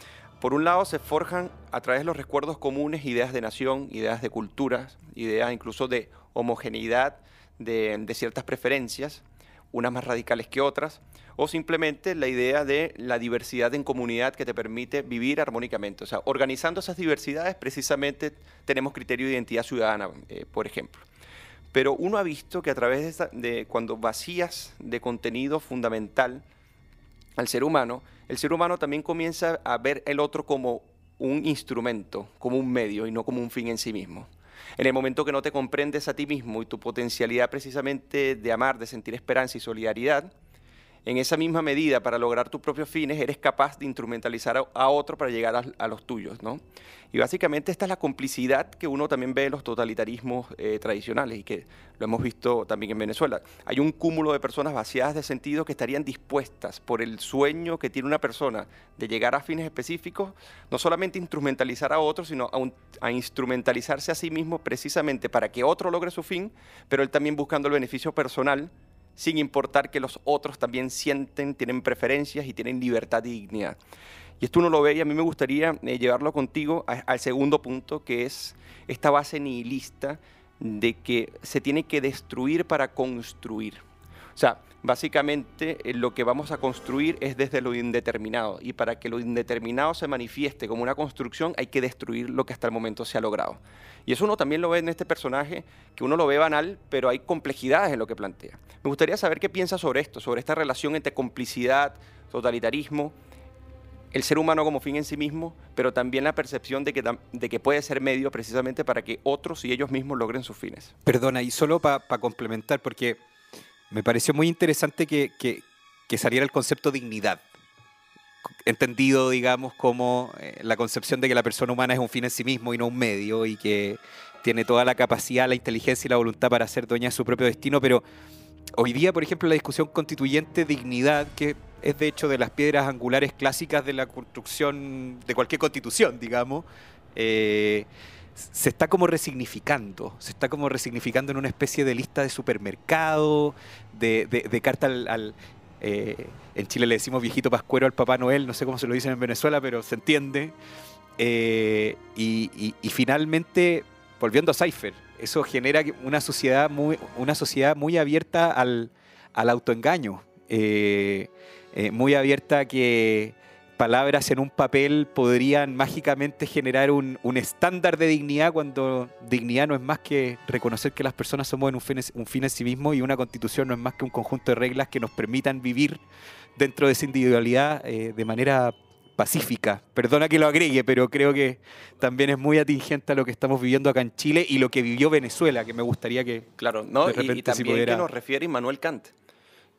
por un lado se forjan a través de los recuerdos comunes ideas de nación, ideas de culturas, ideas incluso de homogeneidad de, ciertas preferencias, unas más radicales que otras, o simplemente la idea de la diversidad en comunidad que te permite vivir armónicamente. O sea, organizando esas diversidades precisamente tenemos criterio de identidad ciudadana, eh, por ejemplo. Pero uno ha visto que a través de, cuando vacías de contenido fundamental al ser humano, el ser humano también comienza a ver el otro como un instrumento, como un medio y no como un fin en sí mismo. En el momento que no te comprendes a ti mismo y tu potencialidad precisamente de amar, de sentir esperanza y solidaridad, en esa misma medida, para lograr tus propios fines, eres capaz de instrumentalizar a, a otro para llegar a, los tuyos, ¿no? Y básicamente esta es la complicidad que uno también ve en los totalitarismos eh, tradicionales y que lo hemos visto también en Venezuela. Hay un cúmulo de personas vaciadas de sentido que estarían dispuestas por el sueño que tiene una persona de llegar a fines específicos, no solamente instrumentalizar a otro, sino a instrumentalizarse a sí mismo precisamente para que otro logre su fin, pero él también buscando el beneficio personal sin importar que los otros también sienten, tienen preferencias y tienen libertad y dignidad. Y esto uno lo ve y a mí me gustaría eh, llevarlo contigo al segundo punto, que es esta base nihilista de que se tiene que destruir para construir. O sea, básicamente eh, lo que vamos a construir es desde lo indeterminado y para que lo indeterminado se manifieste como una construcción hay que destruir lo que hasta el momento se ha logrado. Y eso uno también lo ve en este personaje, que uno lo ve banal, pero hay complejidades en lo que plantea. Me gustaría saber qué piensa sobre esto, sobre esta relación entre complicidad, totalitarismo, el ser humano como fin en sí mismo, pero también la percepción de que, de que puede ser medio precisamente para que otros y ellos mismos logren sus fines. Perdona, y solo para pa complementar, porque me pareció muy interesante que, que, saliera el concepto dignidad, entendido, digamos, como eh, la concepción de que la persona humana es un fin en sí mismo y no un medio, y que tiene toda la capacidad, la inteligencia y la voluntad para ser dueña de su propio destino, pero hoy día, por ejemplo, la discusión constituyente dignidad, que es de hecho de las piedras angulares clásicas de la construcción de cualquier constitución, digamos, eh, se está como resignificando, se está como resignificando en una especie de lista de supermercado, de, de, carta al... eh, en Chile le decimos viejito pascuero al Papá Noel, no sé cómo se lo dicen en Venezuela, pero se entiende. Eh, y, finalmente, volviendo a Cypher, eso genera una sociedad muy, una sociedad muy abierta al, al autoengaño, eh, muy abierta que palabras en un papel podrían mágicamente generar un, un, estándar de dignidad cuando dignidad no es más que reconocer que las personas somos un fin, un fin en sí mismo y una constitución no es más que un conjunto de reglas que nos permitan vivir dentro de esa individualidad eh, de manera pacífica. Perdona que lo agregue, pero creo que también es muy atingente a lo que estamos viviendo acá en Chile y lo que vivió Venezuela, que me gustaría que claro, no, de repente y, y también si pudiera... que nos refiere Immanuel Kant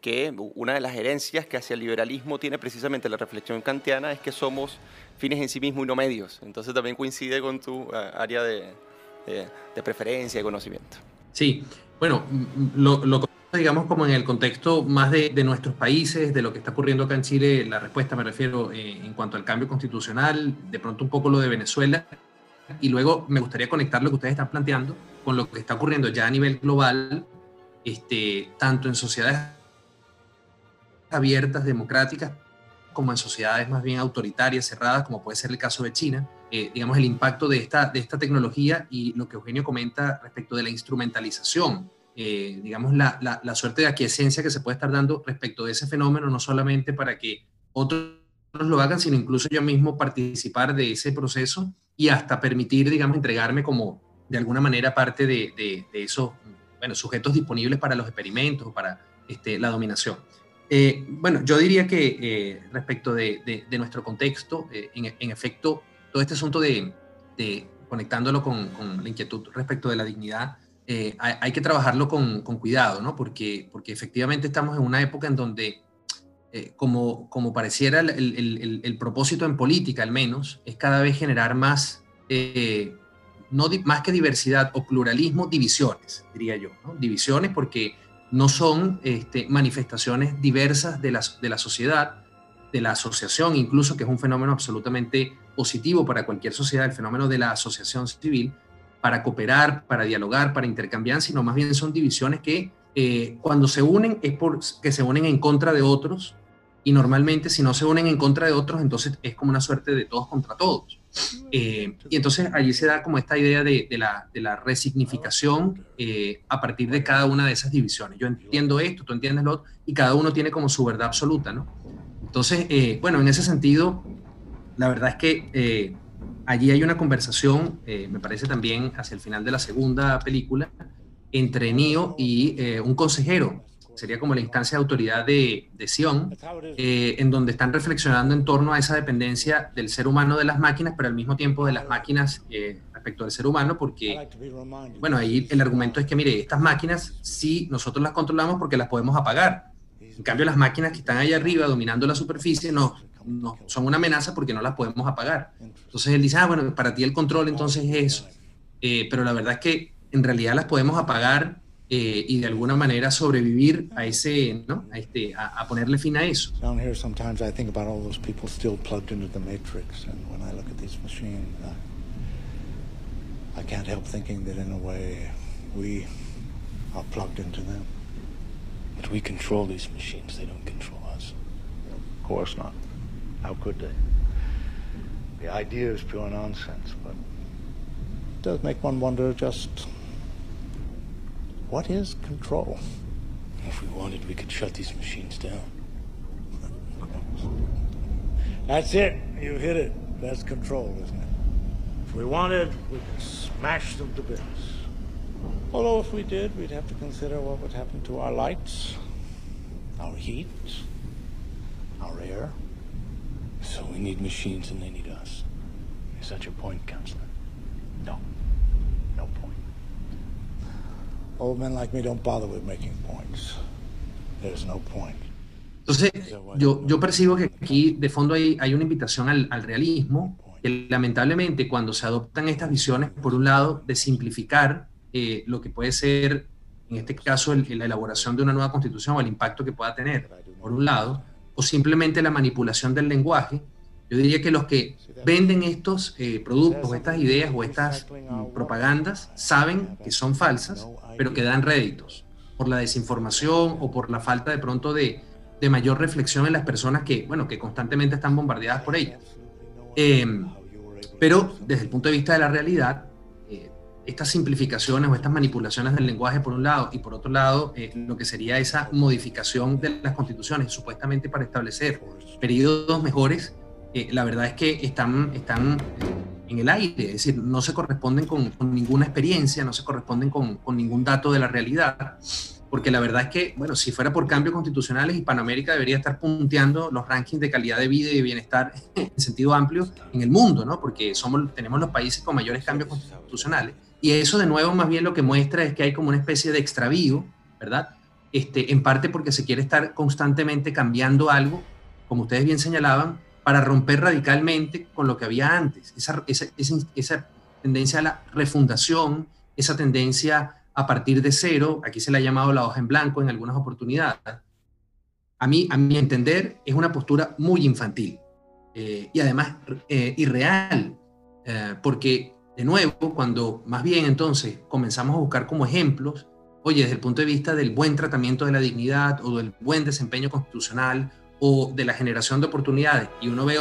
que una de las herencias que hacia el liberalismo tiene precisamente la reflexión kantiana es que somos fines en sí mismos y no medios. Entonces también coincide con tu área de, de, de, preferencia y conocimiento. Sí, bueno, lo, lo, digamos, como en el contexto más de, nuestros países, de lo que está ocurriendo acá en Chile, la respuesta me refiero eh, en cuanto al cambio constitucional, de pronto un poco lo de Venezuela, y luego me gustaría conectar lo que ustedes están planteando con lo que está ocurriendo ya a nivel global, este, tanto en sociedades abiertas, democráticas, como en sociedades más bien autoritarias, cerradas, como puede ser el caso de China, eh, digamos, el impacto de esta, de esta tecnología y lo que Eugenio comenta respecto de la instrumentalización, eh, digamos, la, la, suerte de aquiescencia que se puede estar dando respecto de ese fenómeno, no solamente para que otros lo hagan, sino incluso yo mismo participar de ese proceso y hasta permitir, digamos, entregarme como de alguna manera parte de, de, esos bueno, sujetos disponibles para los experimentos para este, la dominación. Eh, bueno, yo diría que eh, respecto de, nuestro contexto, eh, en, efecto, todo este asunto de, conectándolo con, la inquietud respecto de la dignidad, hay, que trabajarlo con, cuidado, ¿no? Porque, porque efectivamente estamos en una época en donde, como, como pareciera el, propósito en política al menos, es cada vez generar más, no más que diversidad o pluralismo, divisiones, diría yo, ¿no? Divisiones porque no son este, manifestaciones diversas de la, sociedad, de la asociación, incluso que es un fenómeno absolutamente positivo para cualquier sociedad, el fenómeno de la asociación civil, para cooperar, para dialogar, para intercambiar, sino más bien son divisiones que eh, cuando se unen es porque se unen en contra de otros y normalmente si no se unen en contra de otros, entonces es como una suerte de todos contra todos. Eh, y entonces allí se da como esta idea de, la, de la, resignificación eh, a partir de cada una de esas divisiones. Yo entiendo esto, tú entiendes lo otro, y cada uno tiene como su verdad absoluta, ¿no? Entonces, eh, bueno, en ese sentido, la verdad es que allí hay una conversación, me parece también hacia el final de la segunda película, entre Neo y un consejero sería como la instancia de autoridad de, Sion, eh, en donde están reflexionando en torno a esa dependencia del ser humano de las máquinas, pero al mismo tiempo de las máquinas eh, respecto al ser humano, porque, bueno, ahí el argumento es que, mire, estas máquinas sí nosotros las controlamos porque las podemos apagar. En cambio, las máquinas que están ahí arriba dominando la superficie no, no son una amenaza porque no las podemos apagar. Entonces él dice, ah, bueno, para ti el control entonces es eso. Eh, pero la verdad es que en realidad las podemos apagar eh, y de alguna manera sobrevivir a ese, ¿no? A, este, a, a ponerle fin a eso. Down here sometimes I think about all those people still plugged into the matrix and when I look at these machines I, I can't help thinking that in a way we are plugged into them. But we control these machines, they don't control us. Of course not. How could they? The idea is pure nonsense, but it does make one wonder just What is control? If we wanted, we could shut these machines down. That's it. You hit it. That's control, isn't it? If we wanted, we could smash them to bits. Although if we did, we'd have to consider what would happen to our lights, our heat, our air. So we need machines and they need us. Is that your point, Counselor? Old men like me don't bother with making points. There's no point. Entonces, yo, yo percibo que aquí de fondo hay, hay una invitación al, al, realismo, que lamentablemente cuando se adoptan estas visiones, por un lado, de simplificar eh, lo que puede ser, en este caso, el, la elaboración de una nueva constitución o el impacto que pueda tener, por un lado, o simplemente la manipulación del lenguaje, yo diría que los que venden estos eh, productos, estas ideas o estas mm, propagandas saben que son falsas, pero que dan réditos por la desinformación o por la falta de pronto de, de mayor reflexión en las personas que, bueno, que constantemente están bombardeadas por ellas. Em, pero desde el punto de vista de la realidad, eh, estas simplificaciones o estas manipulaciones del lenguaje por un lado y por otro lado eh, lo que sería esa modificación de las constituciones supuestamente para establecer periodos mejores eh, la verdad es que están, están en el aire, es decir, no se corresponden con, ninguna experiencia, no se corresponden con, ningún dato de la realidad, porque la verdad es que, bueno, si fuera por cambios constitucionales, Hispanoamérica debería estar punteando los rankings de calidad de vida y de bienestar en sentido amplio en el mundo, ¿no? Porque somos, tenemos los países con mayores cambios constitucionales. Y eso de nuevo más bien lo que muestra es que hay como una especie de extravío, ¿verdad? Este, en parte porque se quiere estar constantemente cambiando algo, como ustedes bien señalaban, para romper radicalmente con lo que había antes. Esa, esa, esa, tendencia a la refundación, esa tendencia a partir de cero, aquí se le ha llamado la hoja en blanco en algunas oportunidades, a mí, a mi entender, es una postura muy infantil eh, y además eh, irreal, eh, porque de nuevo, cuando más bien entonces comenzamos a buscar como ejemplos, oye, desde el punto de vista del buen tratamiento de la dignidad o del buen desempeño constitucional o de la generación de oportunidades, y uno ve,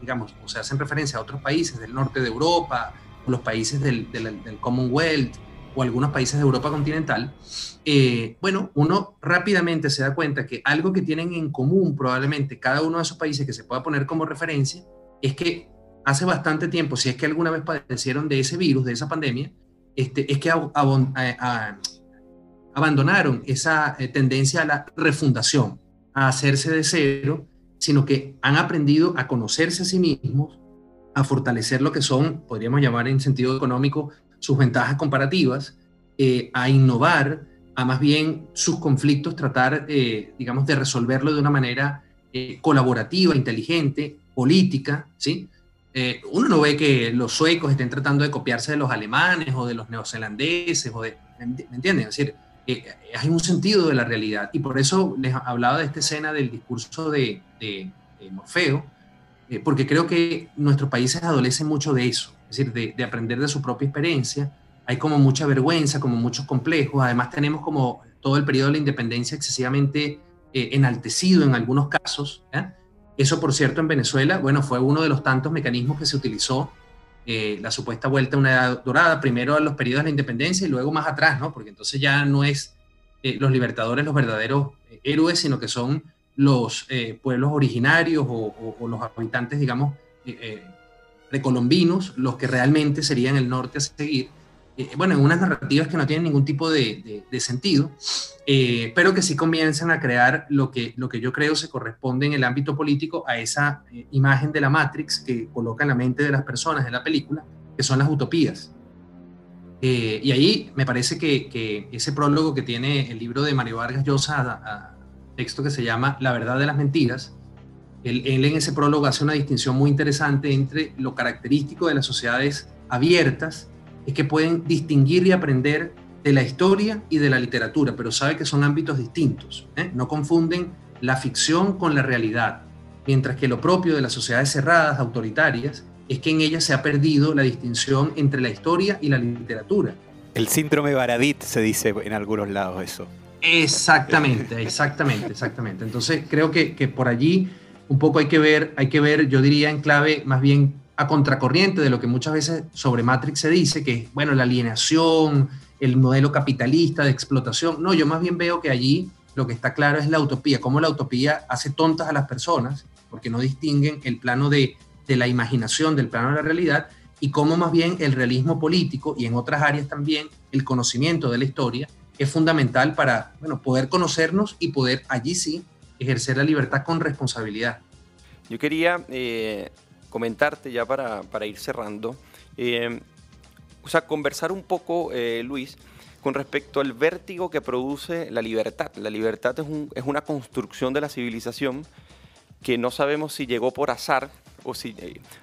digamos, o se hacen referencia a otros países del norte de Europa, o los países del, del, del Commonwealth, o algunos países de Europa continental, eh, bueno, uno rápidamente se da cuenta que algo que tienen en común probablemente cada uno de esos países que se pueda poner como referencia es que hace bastante tiempo, si es que alguna vez padecieron de ese virus, de esa pandemia, este, es que abandonaron esa eh, tendencia a la refundación, a hacerse de cero, sino que han aprendido a conocerse a sí mismos, a fortalecer lo que son, podríamos llamar en sentido económico, sus ventajas comparativas, eh, a innovar, a más bien sus conflictos tratar, eh, digamos, de resolverlo de una manera eh, colaborativa, inteligente, política, ¿sí? uno no ve que los suecos estén tratando de copiarse de los alemanes o de los neozelandeses, o de, ¿me entienden? Es decir, hay un sentido de la realidad y por eso les hablaba de esta escena del discurso de, Morfeo, porque creo que nuestros países adolecen mucho de eso, es decir, de, aprender de su propia experiencia. Hay como mucha vergüenza, como muchos complejos. Además tenemos como todo el periodo de la independencia excesivamente eh, enaltecido en algunos casos. Eso, por cierto, en Venezuela, bueno, fue uno de los tantos mecanismos que se utilizó, eh, la supuesta vuelta a una edad dorada, primero a los periodos de la independencia y luego más atrás, ¿no? Porque entonces ya no es eh, los libertadores los verdaderos héroes, sino que son los pueblos originarios o, o, los habitantes, digamos, precolombinos los que realmente serían el norte a seguir. Eh, bueno, en unas narrativas que no tienen ningún tipo de, sentido, eh, pero que sí comienzan a crear lo que, lo que yo creo se corresponde en el ámbito político a esa eh, imagen de la Matrix que coloca en la mente de las personas en la película, que son las utopías. y ahí me parece que, ese prólogo que tiene el libro de Mario Vargas Llosa, texto que se llama La verdad de las mentiras, él, en ese prólogo hace una distinción muy interesante entre lo característico de las sociedades abiertas, es que pueden distinguir y aprender de la historia y de la literatura, pero sabe que son ámbitos distintos. ¿eh? No confunden la ficción con la realidad, mientras que lo propio de las sociedades cerradas, autoritarias, es que en ellas se ha perdido la distinción entre la historia y la literatura. El síndrome Baradit se dice en algunos lados eso. Exactamente, exactamente, exactamente. Entonces creo que, que por allí un poco hay que ver, hay que ver, yo diría en clave más bien a contracorriente de lo que muchas veces sobre Matrix se dice, que bueno, la alienación, el modelo capitalista de explotación. No, yo más bien veo que allí lo que está claro es la utopía, cómo la utopía hace tontas a las personas, porque no distinguen el plano de, de la imaginación del plano de la realidad, y cómo más bien el realismo político y en otras áreas también el conocimiento de la historia es fundamental para bueno, poder conocernos y poder allí sí ejercer la libertad con responsabilidad. Yo quería eh, comentarte ya para, ir cerrando, eh, o sea, conversar un poco, eh, Luis, con respecto al vértigo que produce la libertad. La libertad es, es una construcción de la civilización que no sabemos si llegó por azar o si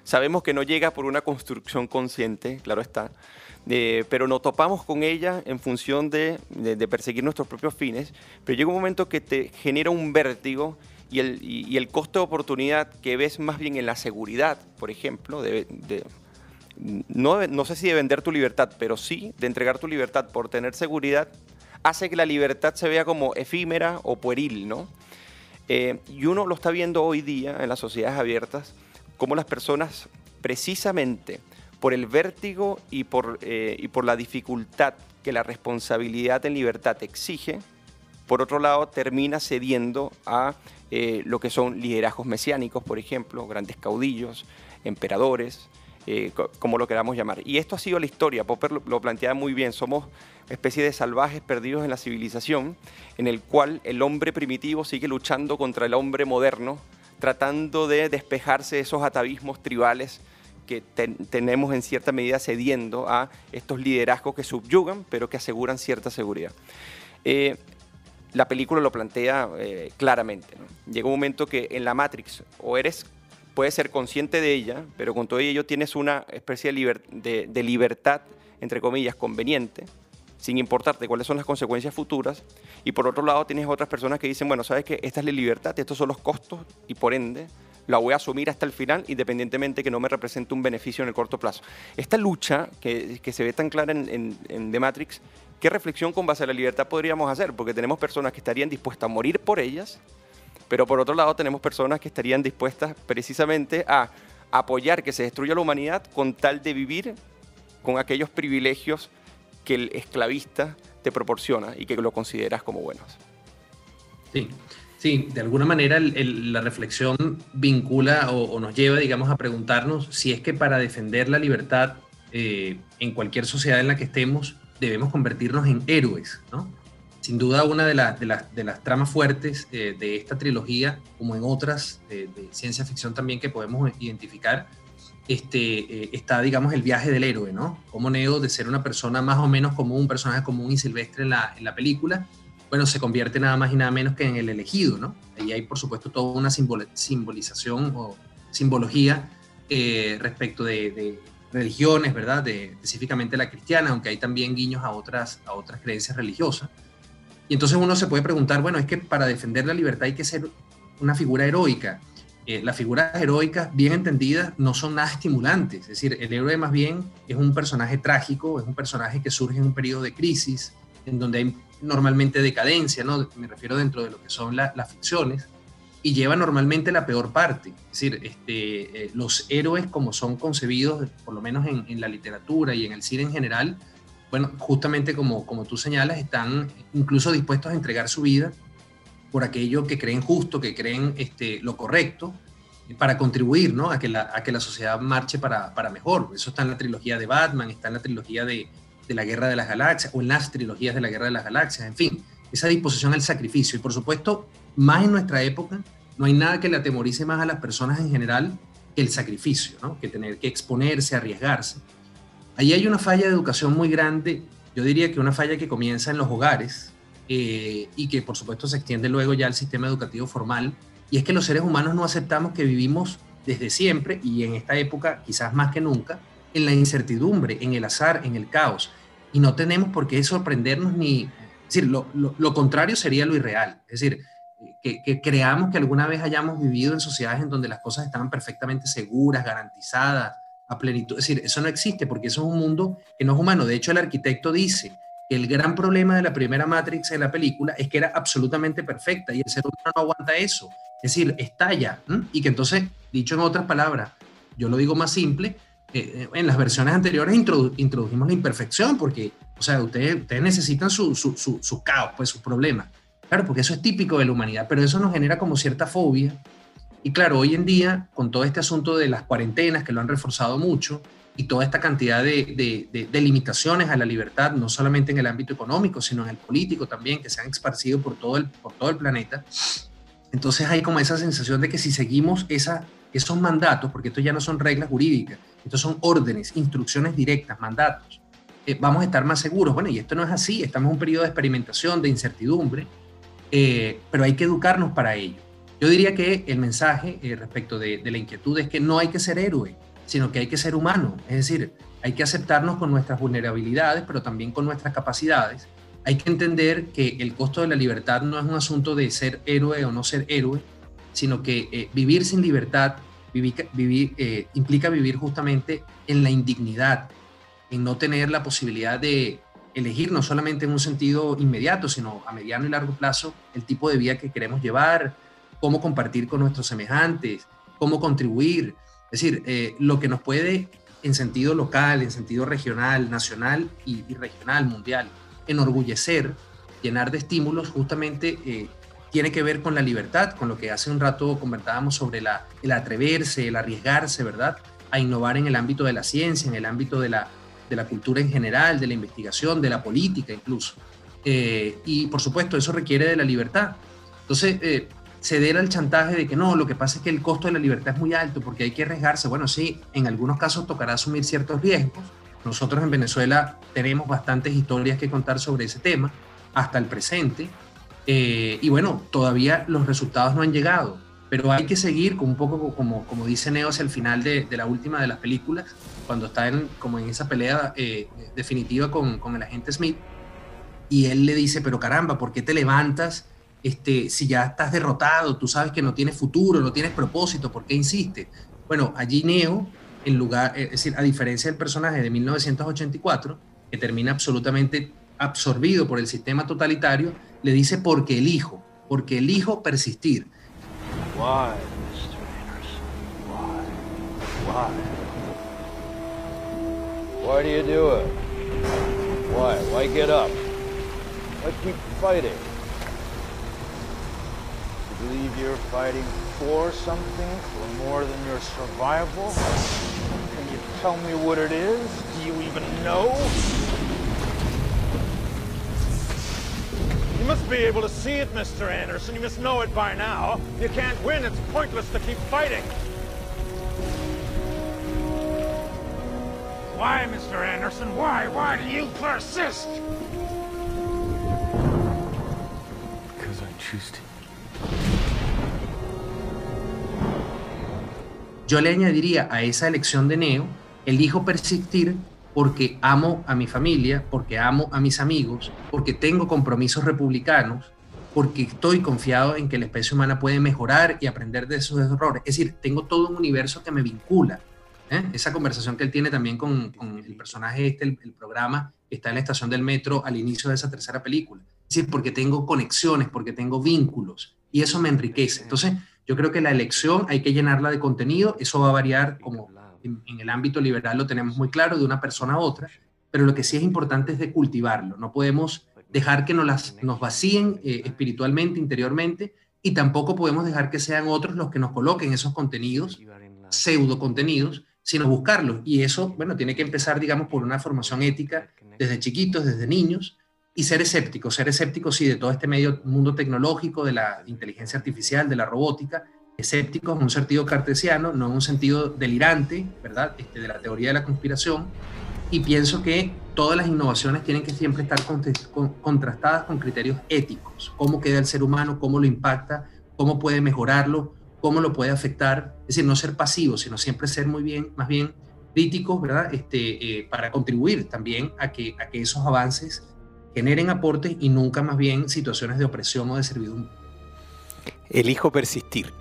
sabemos que no llega por una construcción consciente, claro está, pero nos topamos con ella en función de, perseguir nuestros propios fines, pero llega un momento que te genera un vértigo y el, y, el costo de oportunidad que ves más bien en la seguridad, por ejemplo, no, no sé si de vender tu libertad, pero sí de entregar tu libertad por tener seguridad, hace que la libertad se vea como efímera o pueril, ¿no? Eh, y uno lo está viendo hoy día en las sociedades abiertas, como las personas precisamente por el vértigo y por, eh, y por la dificultad que la responsabilidad en libertad exige, por otro lado termina cediendo a eh, lo que son liderazgos mesiánicos, por ejemplo, grandes caudillos, emperadores, eh, como lo queramos llamar. Y esto ha sido la historia, Popper lo, lo planteaba muy bien, somos especie de salvajes perdidos en la civilización, en el cual el hombre primitivo sigue luchando contra el hombre moderno, tratando de despejarse de esos atavismos tribales que tenemos en cierta medida cediendo a estos liderazgos que subyugan, pero que aseguran cierta seguridad. Eh, la película lo plantea eh, claramente. Llega un momento que en la Matrix o eres, puedes ser consciente de ella, pero con todo ello tienes una especie de, libertad, entre comillas, conveniente, sin importarte cuáles son las consecuencias futuras. Y por otro lado tienes otras personas que dicen, bueno, sabes que esta es la libertad, estos son los costos y por ende la voy a asumir hasta el final, independientemente que no me represente un beneficio en el corto plazo. Esta lucha que, se ve tan clara en, en The Matrix, ¿qué reflexión con base a la libertad podríamos hacer? Porque tenemos personas que estarían dispuestas a morir por ellas, pero por otro lado tenemos personas que estarían dispuestas precisamente a apoyar que se destruya la humanidad con tal de vivir con aquellos privilegios que el esclavista te proporciona y que lo consideras como buenos. Sí, sí, de alguna manera la reflexión vincula o, nos lleva, digamos, a preguntarnos si es que para defender la libertad eh, en cualquier sociedad en la que estemos debemos convertirnos en héroes, ¿no? Sin duda una de, de, de las tramas fuertes eh, de esta trilogía, como en otras de ciencia ficción también que podemos identificar, este, eh, está, digamos, el viaje del héroe, ¿no? Como Neo, de ser una persona más o menos común, un personaje común y silvestre en la, en la película, bueno, se convierte nada más y nada menos que en el elegido, ¿no? Ahí hay, por supuesto, toda una simbolización o simbología eh, respecto de, religiones, ¿verdad? Específicamente la cristiana, aunque hay también guiños a otras, a otras creencias religiosas. Y entonces uno se puede preguntar, bueno, es que para defender la libertad hay que ser una figura heroica. Eh, las figuras heroicas, bien entendidas, no son nada estimulantes. Es decir, el héroe más bien es un personaje trágico, es un personaje que surge en un periodo de crisis, en donde hay normalmente decadencia, ¿no? Me refiero dentro de lo que son las ficciones, y lleva normalmente la peor parte. Es decir, este, eh, los héroes como son concebidos, por lo menos en, la literatura y en el cine en general, bueno, justamente como, como tú señalas, están incluso dispuestos a entregar su vida por aquello que creen justo, que creen este, lo correcto, para contribuir ¿no? a, que la, a que la sociedad marche para, para, mejor. Eso está en la trilogía de Batman, está en la trilogía de, de, la Guerra de las Galaxias, o en las trilogías de la Guerra de las Galaxias, en fin, esa disposición al sacrificio. Y por supuesto, más en nuestra época, no hay nada que le atemorice más a las personas en general que el sacrificio, ¿no? que tener que exponerse, arriesgarse. Ahí hay una falla de educación muy grande, yo diría que una falla que comienza en los hogares, eh, y que por supuesto se extiende luego ya al sistema educativo formal, y es que los seres humanos no aceptamos que vivimos desde siempre y en esta época quizás más que nunca en la incertidumbre, en el azar, en el caos, y no tenemos por qué sorprendernos ni, es decir, lo, lo, contrario sería lo irreal, es decir, que, que, creamos que alguna vez hayamos vivido en sociedades en donde las cosas estaban perfectamente seguras, garantizadas, a plenitud, es decir, eso no existe porque eso es un mundo que no es humano, de hecho el arquitecto dice, el gran problema de la primera Matrix en la película es que era absolutamente perfecta y el ser humano no aguanta eso. Es decir, estalla. Y que entonces, dicho en otras palabras, yo lo digo más simple, eh, en las versiones anteriores introdujimos la imperfección porque, o sea, ustedes, necesitan su, su, su, caos, pues sus problemas. Claro, porque eso es típico de la humanidad, pero eso nos genera como cierta fobia. Y claro, hoy en día, con todo este asunto de las cuarentenas que lo han reforzado mucho, y toda esta cantidad de, de, limitaciones a la libertad, no solamente en el ámbito económico, sino en el político también, que se han esparcido por todo el, por todo el planeta. Entonces hay como esa sensación de que si seguimos esa, esos mandatos, porque esto ya no son reglas jurídicas, estos son órdenes, instrucciones directas, mandatos, eh, vamos a estar más seguros. Bueno, y esto no es así, estamos en un periodo de experimentación, de incertidumbre, eh, pero hay que educarnos para ello. Yo diría que el mensaje eh, respecto de, la inquietud es que no hay que ser héroe, sino que hay que ser humano, es decir, hay que aceptarnos con nuestras vulnerabilidades, pero también con nuestras capacidades. Hay que entender que el costo de la libertad no es un asunto de ser héroe o no ser héroe, sino que eh, vivir sin libertad implica vivir justamente en la indignidad, en no tener la posibilidad de elegir no solamente en un sentido inmediato, sino a mediano y largo plazo el tipo de vida que queremos llevar, cómo compartir con nuestros semejantes, cómo contribuir, es decir, eh, lo que nos puede en sentido local, en sentido regional, nacional y, regional, mundial, enorgullecer, llenar de estímulos, justamente eh, tiene que ver con la libertad, con lo que hace un rato comentábamos sobre la, el atreverse, el arriesgarse, ¿verdad? A innovar en el ámbito de la ciencia, en el ámbito de la, de la cultura en general, de la investigación, de la política incluso. Eh, y por supuesto, eso requiere de la libertad. Entonces, ceder al chantaje de que no, lo que pasa es que el costo de la libertad es muy alto porque hay que arriesgarse. Bueno, sí, en algunos casos tocará asumir ciertos riesgos. Nosotros en Venezuela tenemos bastantes historias que contar sobre ese tema hasta el presente. Eh, y bueno, todavía los resultados no han llegado, pero hay que seguir con un poco como, como dice Neo hacia el final de, la última de las películas, cuando está en, como en esa pelea eh, definitiva con, con el agente Smith y él le dice, pero caramba, ¿por qué te levantas este, si ya estás derrotado? Tú sabes que no tienes futuro, no tienes propósito, ¿por qué insistes? Bueno, allí Neo, en lugar, es decir, a diferencia del personaje de 1984, que termina absolutamente absorbido por el sistema totalitario, le dice porque elijo, porque elijo persistir. Why, Mr. Anderson? Why? Why? Why do you do it? Why? Why get up? Why keep fighting? You believe you're fighting for something, for more than your survival? Can you tell me what it is? Do you even know? You must be able to see it, Mr. Anderson. You must know it by now. You can't win. It's pointless to keep fighting. Why, Mr. Anderson? Why? Why do you persist? Because I choose to. Yo le añadiría a esa elección de Neo, elijo persistir porque amo a mi familia, porque amo a mis amigos, porque tengo compromisos republicanos, porque estoy confiado en que la especie humana puede mejorar y aprender de esos errores. Es decir, tengo todo un universo que me vincula. ¿Eh? Esa conversación que él tiene también con, con el personaje este, el, el, programa que está en la estación del metro al inicio de esa tercera película. Es decir, porque tengo conexiones, porque tengo vínculos y eso me enriquece. Entonces, yo creo que la elección hay que llenarla de contenido, eso va a variar como en, en, el ámbito liberal lo tenemos muy claro de una persona a otra, pero lo que sí es importante es de cultivarlo, no podemos dejar que nos, las, nos vacíen eh, espiritualmente, interiormente, y tampoco podemos dejar que sean otros los que nos coloquen esos contenidos, pseudo contenidos, sino buscarlos. Y eso, bueno, tiene que empezar, digamos, por una formación ética desde chiquitos, desde niños, y ser escéptico, ser escéptico, sí, de todo este medio mundo tecnológico, de la inteligencia artificial, de la robótica, escéptico en un sentido cartesiano, no en un sentido delirante, ¿verdad? Este, de la teoría de la conspiración. Y pienso que todas las innovaciones tienen que siempre estar contrastadas con criterios éticos. Cómo queda el ser humano, cómo lo impacta, cómo puede mejorarlo, cómo lo puede afectar. Es decir, no ser pasivo, sino siempre ser muy bien, más bien críticos, ¿verdad? Este, eh, para contribuir también a que, a que esos avances generen aportes y nunca más bien situaciones de opresión o de servidumbre. Elijo persistir.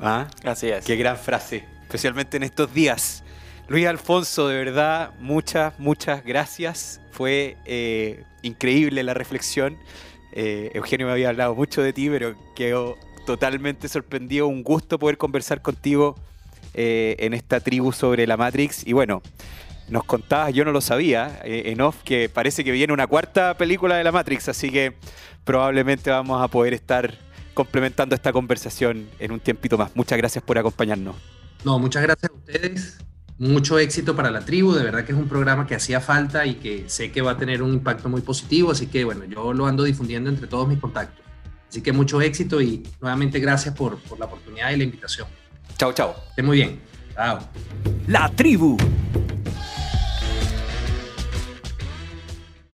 ¿Ah? Así es. Qué gran frase, especialmente en estos días. Luis Alfonso, de verdad, muchas, muchas gracias. Fue eh, increíble la reflexión. Eh, Eugenio me había hablado mucho de ti, pero quedó totalmente sorprendido. Un gusto poder conversar contigo eh, en esta tribu sobre la Matrix. Y bueno, nos contabas, yo no lo sabía, eh, en off, que parece que viene una cuarta película de la Matrix, así que probablemente vamos a poder estar complementando esta conversación en un tiempito más. Muchas gracias por acompañarnos. No, muchas gracias a ustedes. Mucho éxito para la tribu. De verdad que es un programa que hacía falta y que sé que va a tener un impacto muy positivo. Así que bueno, yo lo ando difundiendo entre todos mis contactos. Así que mucho éxito y nuevamente gracias por, por la oportunidad y la invitación. Chao, chao. Esté muy bien. Chao. La tribu,